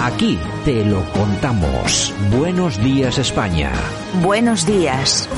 Aquí te lo contamos. Buenos días España. Buenos días.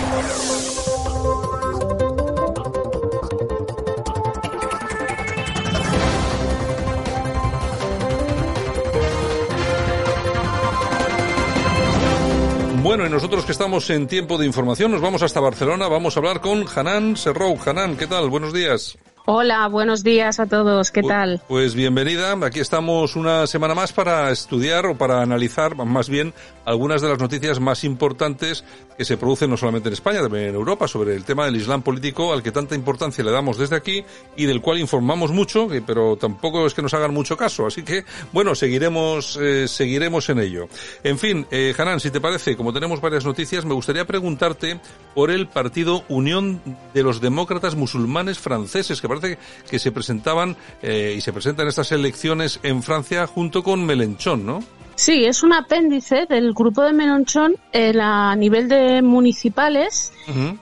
Bueno, y nosotros que estamos en tiempo de información, nos vamos hasta Barcelona, vamos a hablar con Hanan Serrou. Hanan, ¿qué tal? Buenos días. Hola, buenos días a todos. ¿Qué tal? Pues bienvenida. Aquí estamos una semana más para estudiar o para analizar, más bien, algunas de las noticias más importantes que se producen no solamente en España, también en Europa, sobre el tema del Islam político, al que tanta importancia le damos desde aquí y del cual informamos mucho, pero tampoco es que nos hagan mucho caso. Así que, bueno, seguiremos, eh, seguiremos en ello. En fin, eh, Hanan, si te parece, como tenemos varias noticias, me gustaría preguntarte por el partido Unión de los Demócratas Musulmanes Franceses, que parece que se presentaban eh, y se presentan estas elecciones en Francia junto con Melenchón, ¿no? Sí, es un apéndice del grupo de Melenchón a nivel de municipales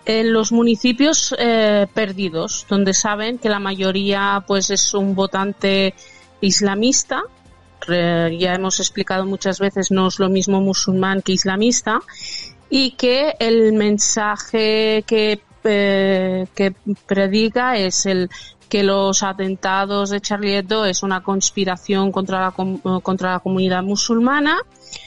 en los municipios eh, perdidos, donde saben que la mayoría pues es un votante islamista. ya hemos explicado muchas veces, no es lo mismo musulmán que islamista, y que el mensaje que eh, que predica es el que los atentados de Charlie Hebdo es una conspiración contra la, contra la comunidad musulmana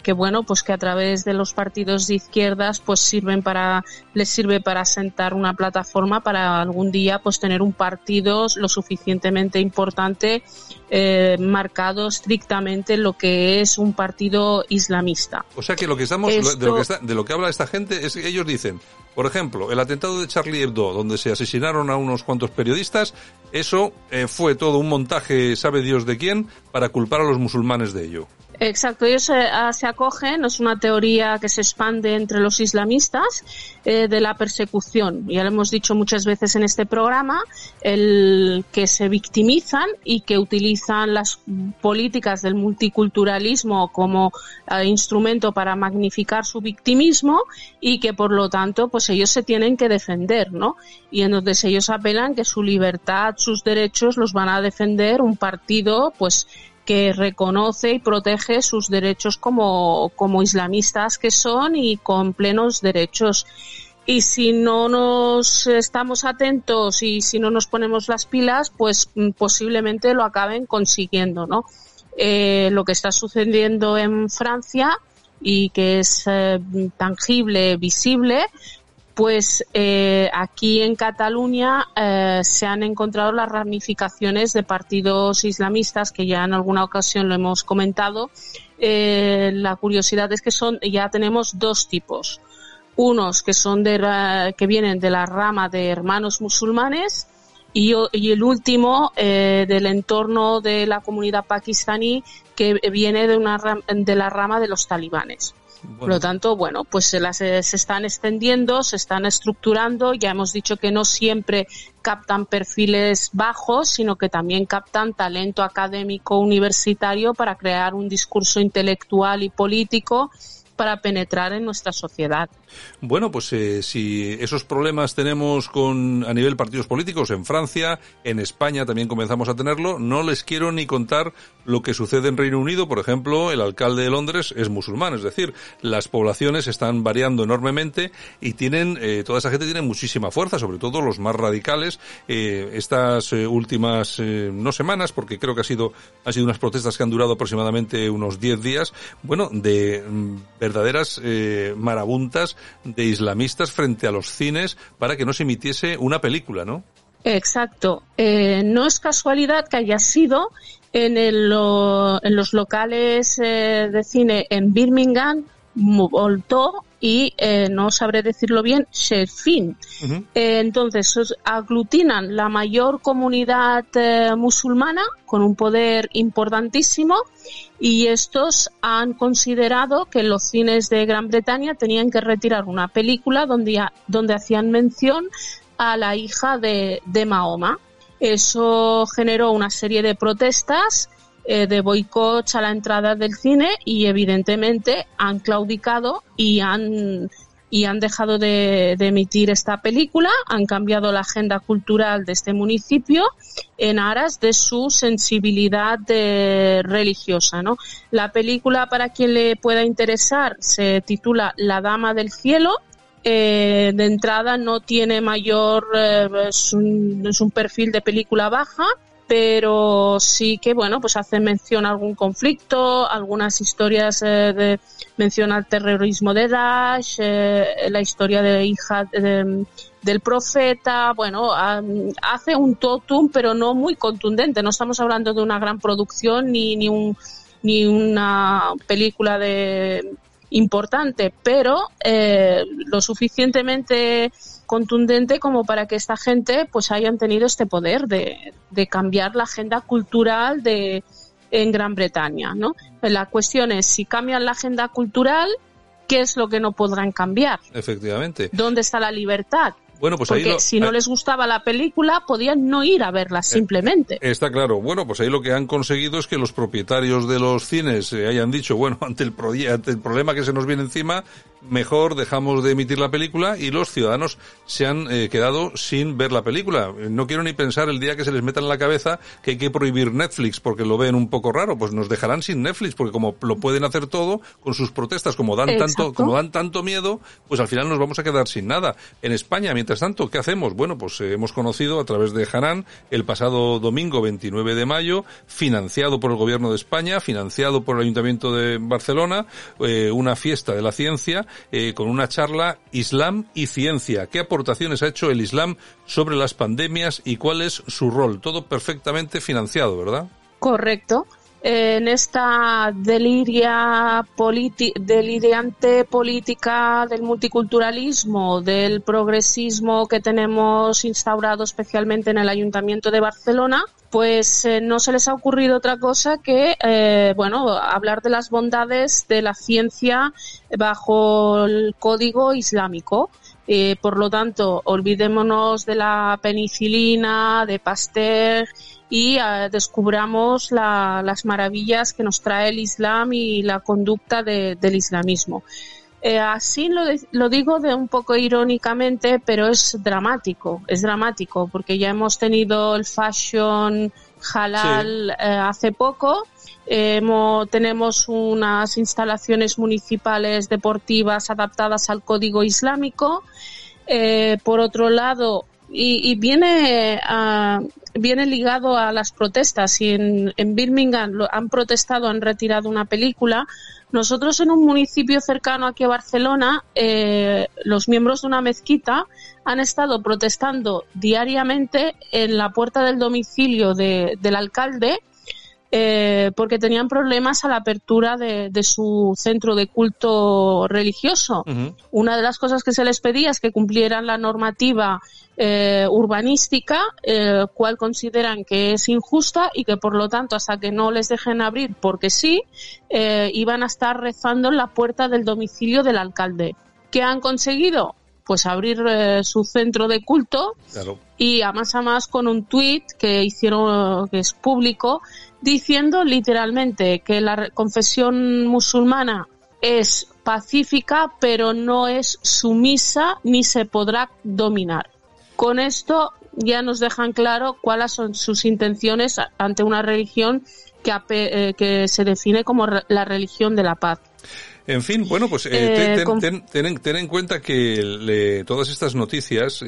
que bueno pues que a través de los partidos de izquierdas pues sirven para les sirve para sentar una plataforma para algún día pues tener un partido lo suficientemente importante eh, marcado estrictamente lo que es un partido islamista. O sea que lo que estamos de lo que está, de lo que habla esta gente es que ellos dicen por ejemplo, el atentado de Charlie Hebdo, donde se asesinaron a unos cuantos periodistas, eso eh, fue todo un montaje, sabe Dios de quién, para culpar a los musulmanes de ello. Exacto, ellos se, ah, se, acogen, es una teoría que se expande entre los islamistas eh, de la persecución. Ya lo hemos dicho muchas veces en este programa, el que se victimizan y que utilizan las políticas del multiculturalismo como eh, instrumento para magnificar su victimismo y que por lo tanto pues ellos se tienen que defender, ¿no? Y entonces ellos apelan que su libertad, sus derechos los van a defender un partido pues que reconoce y protege sus derechos como, como islamistas que son y con plenos derechos. Y si no nos estamos atentos y si no nos ponemos las pilas, pues mm, posiblemente lo acaben consiguiendo, ¿no? Eh, lo que está sucediendo en Francia y que es eh, tangible, visible, pues eh, aquí en Cataluña eh, se han encontrado las ramificaciones de partidos islamistas que ya en alguna ocasión lo hemos comentado. Eh, la curiosidad es que son ya tenemos dos tipos, unos que son de que vienen de la rama de hermanos musulmanes y, y el último del entorno de la comunidad pakistaní que viene de una de la rama de los talibanes. Por lo tanto, bueno, pues se las se están extendiendo, se están estructurando. Ya hemos dicho que no siempre captan perfiles bajos, sino que también captan talento académico universitario para crear un discurso intelectual y político para penetrar en nuestra sociedad. Bueno, pues eh, si esos problemas tenemos con a nivel partidos políticos en Francia, en España también comenzamos a tenerlo, no les quiero ni contar lo que sucede en Reino Unido, por ejemplo, el alcalde de Londres es musulmán, es decir, las poblaciones están variando enormemente y tienen eh, toda esa gente tiene muchísima fuerza, sobre todo los más radicales. Eh, estas últimas no semanas, porque creo que ha sido ha sido unas protestas que han durado aproximadamente unos 10 días, bueno, de mm, verdaderas eh, marabuntas de islamistas frente a los cines para que no se emitiese una película, ¿no? Exacto. Eh, no es casualidad que haya sido en, el, en los locales eh, de cine en Birmingham, Voltó y eh, no sabré decirlo bien, Sherfin. Eh, entonces, aglutinan la mayor comunidad musulmana con un poder importantísimo y estos han considerado que los cines de Gran Bretaña tenían que retirar una película donde, donde hacían mención a la hija de, de Mahoma. Eso generó una serie de protestas eh, de boicots a la entrada del cine y evidentemente han claudicado y han y han dejado de, emitir esta película, han cambiado la agenda cultural de este municipio en aras de su sensibilidad religiosa. ¿no? La película, para quien le pueda interesar, se titula La Dama del Cielo. Eh, de entrada no tiene mayor, eh, es un perfil de película baja, pero sí que bueno pues hace mención a algún conflicto algunas historias eh, de menciona el terrorismo de Daesh eh, la historia de hija del profeta bueno hace un totum pero no muy contundente. No estamos hablando de una gran producción ni ni un ni una película de importante pero eh, lo suficientemente contundente como para que esta gente pues hayan tenido este poder de, de cambiar la agenda cultural de en Gran Bretaña, ¿no? La cuestión es si cambian la agenda cultural, ¿qué es lo que no podrán cambiar? Efectivamente. ¿Dónde está la libertad? Bueno, pues Porque ahí si no les gustaba la película, podían no ir a verla eh, simplemente. está claro. Bueno, pues ahí lo que han conseguido es que los propietarios de los cines eh, hayan dicho, bueno, ante el, ante el problema que se nos viene encima, mejor dejamos de emitir la película y los ciudadanos se han eh, quedado sin ver la película. No quiero ni pensar el día que se les meta en la cabeza que hay que prohibir Netflix porque lo ven un poco raro, pues nos dejarán sin Netflix porque como lo pueden hacer todo con sus protestas, como dan tanto como dan tanto miedo, pues al final nos vamos a quedar sin nada. En España, mientras tanto, ¿qué hacemos? Bueno, pues eh, hemos conocido a través de Hanan el pasado domingo 29 de mayo, financiado por el gobierno de España, financiado por el Ayuntamiento de Barcelona, eh, una fiesta de la ciencia eh, con una charla Islam y ciencia. ¿Qué aportaciones ha hecho el Islam sobre las pandemias y cuál es su rol? Todo perfectamente financiado, ¿verdad? Correcto. En esta deliria deliriante política del multiculturalismo, del progresismo que tenemos instaurado especialmente en el Ayuntamiento de Barcelona, pues eh, no se les ha ocurrido otra cosa que, eh, bueno, hablar de las bondades de la ciencia bajo el código islámico. Eh, por lo tanto, olvidémonos de la penicilina, de Pasteur y descubramos las maravillas que nos trae el Islam y la conducta del islamismo. Eh, así lo, lo, digo de un poco irónicamente, pero es dramático, es dramático, porque ya hemos tenido el fashion halal eh, hace poco, tenemos unas instalaciones municipales deportivas adaptadas al código islámico. Eh, por otro lado, y, viene viene ligado a las protestas. Y en, en Birmingham lo, han protestado, han retirado una película nosotros en un municipio cercano aquí a Barcelona, eh, los miembros de una mezquita han estado protestando diariamente en la puerta del domicilio del alcalde eh, porque tenían problemas a la apertura de, su centro de culto religioso. Una de las cosas que se les pedía es que cumplieran la normativa eh, urbanística, eh, cual consideran que es injusta y que por lo tanto hasta que no les dejen abrir porque sí, iban a estar rezando en la puerta del domicilio del alcalde. ¿Qué han conseguido? Pues abrir eh, su centro de culto y a más a más con un tuit que hicieron, que es público, diciendo literalmente que la confesión musulmana es pacífica, pero no es sumisa ni se podrá dominar. Con esto ya nos dejan claro cuáles son sus intenciones ante una religión que, eh, que se define como la religión de la paz. En fin, bueno, pues eh, eh, ten, en cuenta que todas estas noticias,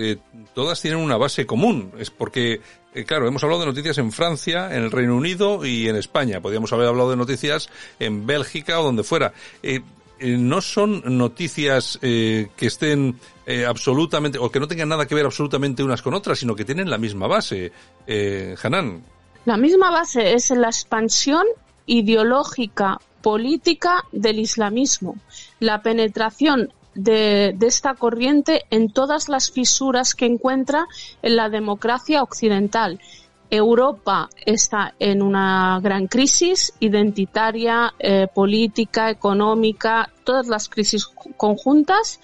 todas tienen una base común. Es porque, claro, hemos hablado de noticias en Francia, en el Reino Unido y en España. Podríamos haber hablado de noticias en Bélgica o donde fuera. Eh, no son noticias eh, que estén eh, absolutamente, o que no tengan nada que ver absolutamente unas con otras, sino que tienen la misma base. Eh, Hanan. La misma base es la expansión ideológica política del islamismo, la penetración de, esta corriente en todas las fisuras que encuentra en la democracia occidental. Europa está en una gran crisis identitaria, eh, política, económica, todas las crisis conjuntas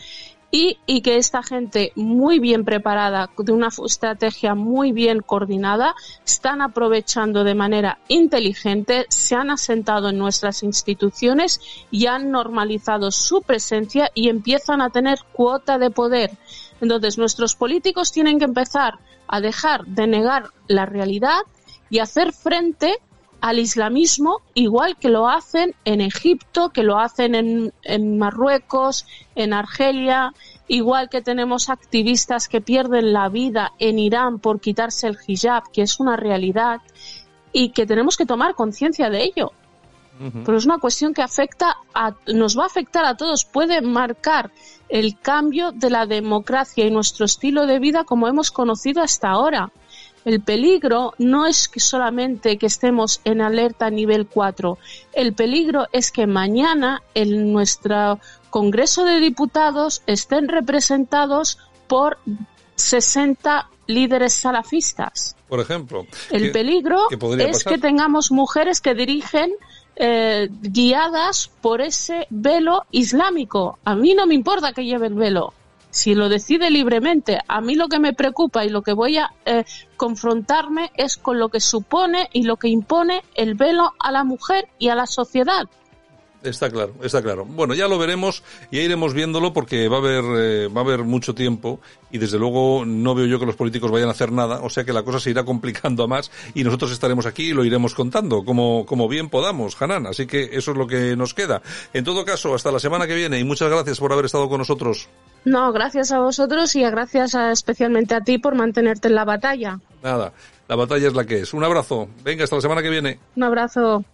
y, y, que esta gente muy bien preparada, de una estrategia muy bien coordinada, están aprovechando de manera inteligente, se han asentado en nuestras instituciones y han normalizado su presencia y empiezan a tener cuota de poder. Entonces, nuestros políticos tienen que empezar a dejar de negar la realidad y hacer frente al islamismo igual que lo hacen en Egipto, que lo hacen en, en, Marruecos, en Argelia, igual que tenemos activistas que pierden la vida en Irán por quitarse el hijab, que es una realidad, y que tenemos que tomar conciencia de ello. Pero es una cuestión que afecta a, nos va a afectar a todos, puede marcar el cambio de la democracia y nuestro estilo de vida como hemos conocido hasta ahora. El peligro no es que solamente que estemos en alerta nivel 4. El peligro es que mañana en nuestro Congreso de Diputados estén representados por 60 líderes salafistas. Por ejemplo. El peligro es que tengamos mujeres que dirigen eh, guiadas por ese velo islámico. A mí no me importa que lleve el velo. Si lo decide libremente, a mí lo que me preocupa y lo que voy a eh, confrontarme es con lo que supone y lo que impone el velo a la mujer y a la sociedad. Está claro, está claro. Bueno, ya lo veremos y ya iremos viéndolo porque va a haber eh, va a haber mucho tiempo y desde luego no veo yo que los políticos vayan a hacer nada, o sea que la cosa se irá complicando a más y nosotros estaremos aquí y lo iremos contando como como bien podamos, Hanan, así que eso es lo que nos queda. En todo caso, hasta la semana que viene y muchas gracias por haber estado con nosotros. No, gracias a vosotros y gracias especialmente a ti por mantenerte en la batalla. Nada, la batalla es la que es. Un abrazo. Venga, hasta la semana que viene. Un abrazo.